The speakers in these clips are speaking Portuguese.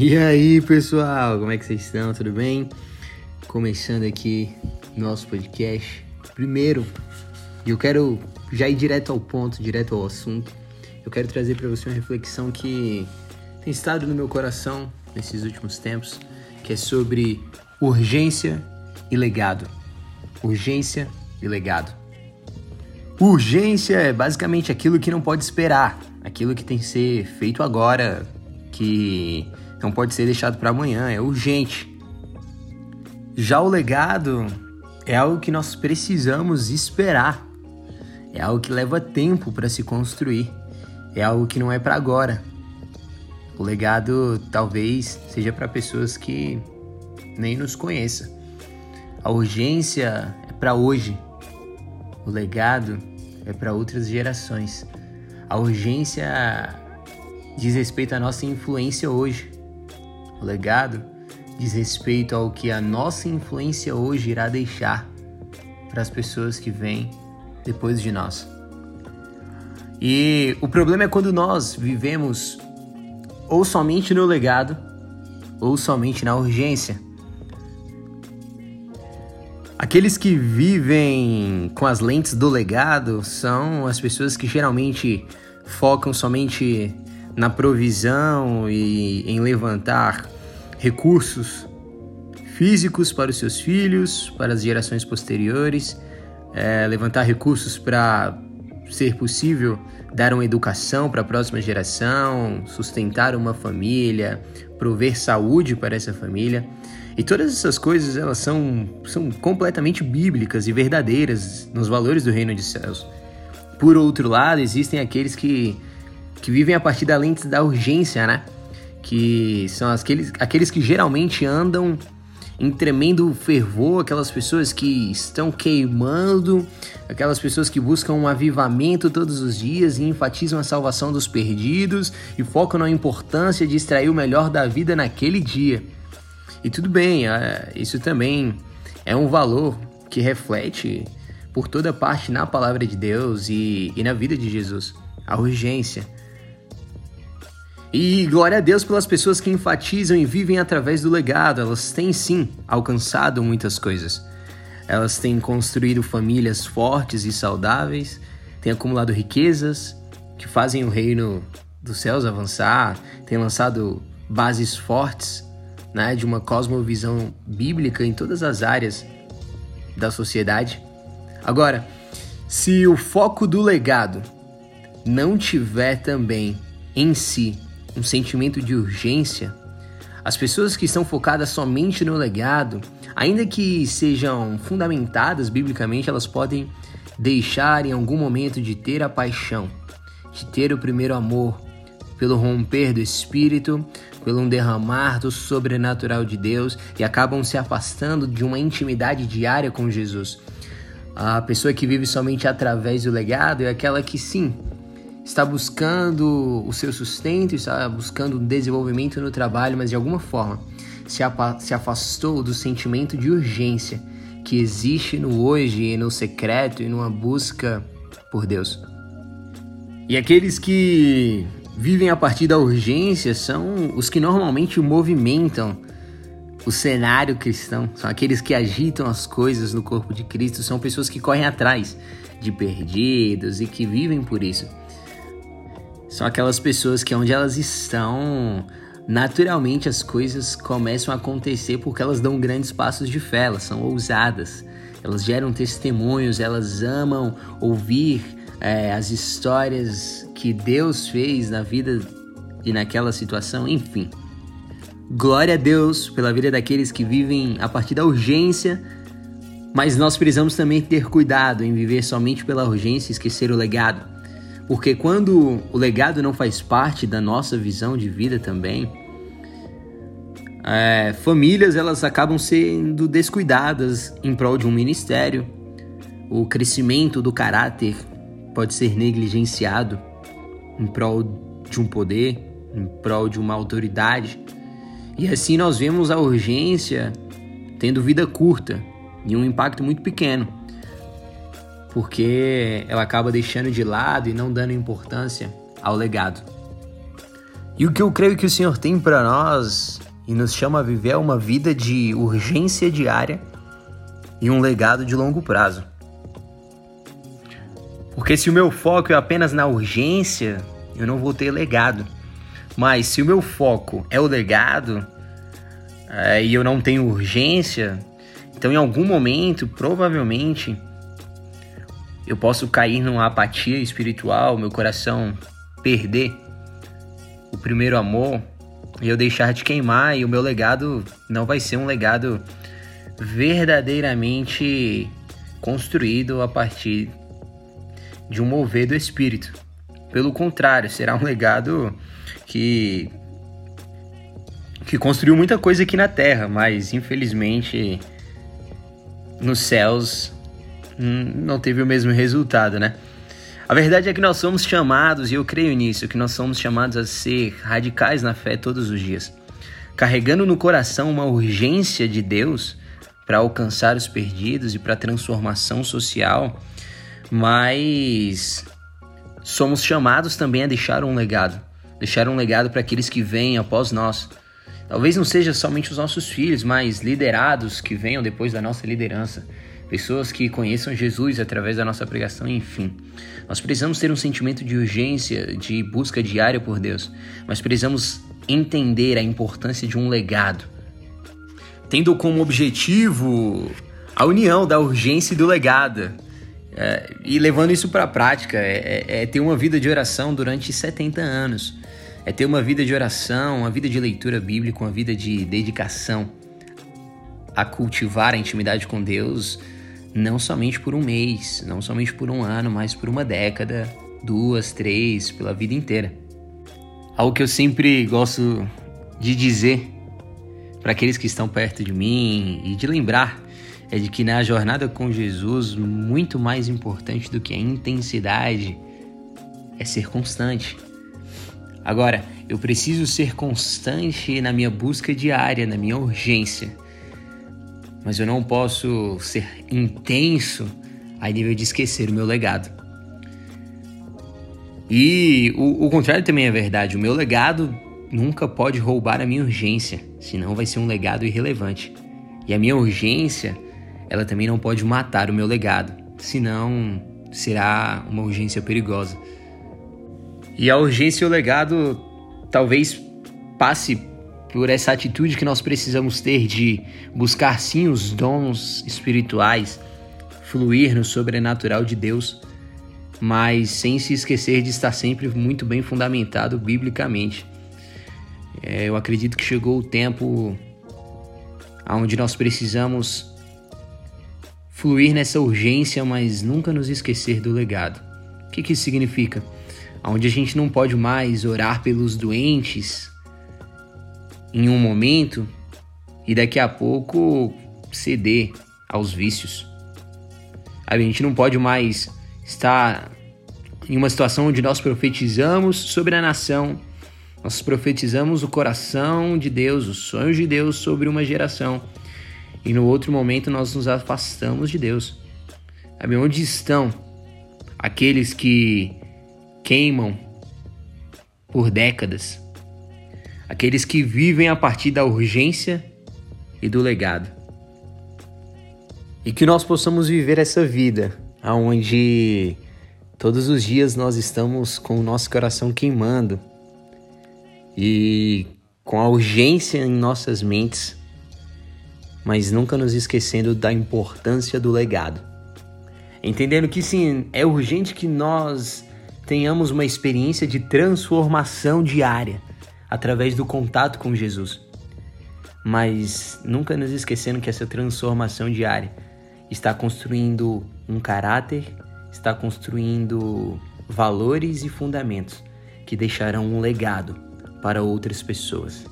E aí, pessoal, como é que vocês estão? Tudo bem? Começando aqui nosso podcast. Primeiro, eu quero já ir direto ao ponto, direto ao assunto. Eu quero trazer para você uma reflexão que tem estado no meu coração nesses últimos tempos, que é sobre urgência e legado. Urgência e legado. Urgência é basicamente aquilo que não pode esperar, aquilo que tem que ser feito agora, que não pode ser deixado para amanhã, é urgente. Já o legado é algo que nós precisamos esperar. É algo que leva tempo para se construir. É algo que não é para agora. O legado talvez seja para pessoas que nem nos conheçam. A urgência é para hoje. O legado é para outras gerações. A urgência diz respeito à nossa influência hoje. O legado diz respeito ao que a nossa influência hoje irá deixar para as pessoas que vêm depois de nós. E o problema é quando nós vivemos ou somente no legado ou somente na urgência. Aqueles que vivem com as lentes do legado são as pessoas que geralmente focam somente na provisão e em levantar recursos físicos para os seus filhos, para as gerações posteriores, é, levantar recursos para ser possível dar uma educação para a próxima geração, sustentar uma família, prover saúde para essa família. E todas essas coisas elas são, são completamente bíblicas e verdadeiras nos valores do reino de céus. Por outro lado, existem aqueles que que vivem a partir da lente da urgência, né? Que são aqueles, aqueles que geralmente andam em tremendo fervor, aquelas pessoas que estão queimando, aquelas pessoas que buscam um avivamento todos os dias e enfatizam a salvação dos perdidos e focam na importância de extrair o melhor da vida naquele dia. E tudo bem, é, isso também é um valor que reflete por toda parte na palavra de Deus e, e na vida de Jesus. A urgência e glória a Deus pelas pessoas que enfatizam e vivem através do legado. Elas têm sim alcançado muitas coisas. Elas têm construído famílias fortes e saudáveis, têm acumulado riquezas que fazem o reino dos céus avançar, têm lançado bases fortes né, de uma cosmovisão bíblica em todas as áreas da sociedade. Agora, se o foco do legado não tiver também em si um sentimento de urgência, as pessoas que estão focadas somente no legado, ainda que sejam fundamentadas biblicamente, elas podem deixar em algum momento de ter a paixão, de ter o primeiro amor, pelo romper do espírito, pelo derramar do sobrenatural de Deus e acabam se afastando de uma intimidade diária com Jesus. A pessoa que vive somente através do legado é aquela que sim, está buscando o seu sustento, está buscando desenvolvimento no trabalho, mas de alguma forma se, se afastou do sentimento de urgência que existe no hoje e no secreto e numa busca por Deus. E aqueles que vivem a partir da urgência são os que normalmente movimentam o cenário cristão, são aqueles que agitam as coisas no corpo de Cristo, são pessoas que correm atrás de perdidos e que vivem por isso. São aquelas pessoas que onde elas estão, naturalmente as coisas começam a acontecer porque elas dão grandes passos de fé, elas são ousadas, elas geram testemunhos, elas amam ouvir é, as histórias que Deus fez na vida e naquela situação, enfim. Glória a Deus pela vida daqueles que vivem a partir da urgência, mas nós precisamos também ter cuidado em viver somente pela urgência e esquecer o legado. Porque quando o legado não faz parte da nossa visão de vida também, é, famílias elas acabam sendo descuidadas em prol de um ministério. O crescimento do caráter pode ser negligenciado em prol de um poder, em prol de uma autoridade. E assim nós vemos a urgência tendo vida curta e um impacto muito pequeno porque ela acaba deixando de lado e não dando importância ao legado. E o que eu creio que o Senhor tem para nós e nos chama a viver é uma vida de urgência diária e um legado de longo prazo. Porque se o meu foco é apenas na urgência, eu não vou ter legado. Mas se o meu foco é o legado é, e eu não tenho urgência, então em algum momento, provavelmente, eu posso cair numa apatia espiritual, meu coração perder o primeiro amor e eu deixar de queimar e o meu legado não vai ser um legado verdadeiramente construído a partir de um mover do espírito. Pelo contrário, será um legado que que construiu muita coisa aqui na Terra, mas infelizmente nos céus não teve o mesmo resultado, né? A verdade é que nós somos chamados, e eu creio nisso, que nós somos chamados a ser radicais na fé todos os dias, carregando no coração uma urgência de Deus para alcançar os perdidos e para a transformação social, mas somos chamados também a deixar um legado, deixar um legado para aqueles que vêm após nós. Talvez não seja somente os nossos filhos, mas liderados que venham depois da nossa liderança pessoas que conheçam Jesus através da nossa pregação, enfim. Nós precisamos ter um sentimento de urgência, de busca diária por Deus, mas precisamos entender a importância de um legado, tendo como objetivo a união da urgência e do legado. É, e levando isso para a prática, é, é, é ter uma vida de oração durante 70 anos. É ter uma vida de oração, uma vida de leitura bíblica, uma vida de dedicação a cultivar a intimidade com Deus não somente por um mês, não somente por um ano, mas por uma década, duas, três, pela vida inteira. Algo que eu sempre gosto de dizer para aqueles que estão perto de mim e de lembrar é de que na jornada com Jesus, muito mais importante do que a intensidade é ser constante. Agora, eu preciso ser constante na minha busca diária, na minha urgência mas eu não posso ser intenso a nível de esquecer o meu legado. E o, o, contrário também é verdade. O meu legado nunca pode roubar a minha urgência, senão vai ser um legado irrelevante. E a minha urgência, ela também não pode matar o meu legado, senão será uma urgência perigosa. E a urgência e o legado talvez passe por essa atitude que nós precisamos ter de buscar sim os dons espirituais, fluir no sobrenatural de Deus, mas sem se esquecer de estar sempre muito bem fundamentado biblicamente. É, eu acredito que chegou o tempo onde nós precisamos fluir nessa urgência, mas nunca nos esquecer do legado. O que, que isso significa? Onde a gente não pode mais orar pelos doentes, em um momento e daqui a pouco ceder aos vícios. A gente não pode mais estar em uma situação onde nós profetizamos sobre a nação, nós profetizamos o coração de Deus, os sonhos de Deus sobre uma geração, e no outro momento nós nos afastamos de Deus. Sabe onde estão aqueles que queimam por décadas aqueles que vivem a partir da urgência e do legado. E que nós possamos viver essa vida onde todos os dias nós estamos com o nosso coração queimando e com a urgência em nossas mentes, mas nunca nos esquecendo da importância do legado. Entendendo que sim, é urgente que nós tenhamos uma experiência de transformação diária através do contato com Jesus. Mas nunca nos esquecendo que essa transformação diária está construindo um caráter, está construindo valores e fundamentos que deixarão um legado para outras pessoas.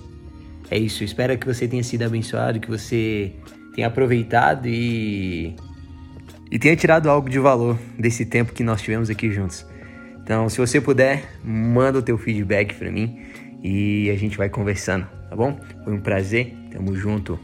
É isso, espero que você tenha sido abençoado, que você tenha aproveitado e e tenha tirado algo de valor desse tempo que nós tivemos aqui juntos. Então, se você puder, manda o teu feedback para mim e a gente vai conversando, tá bom? Foi um prazer, tamo junto.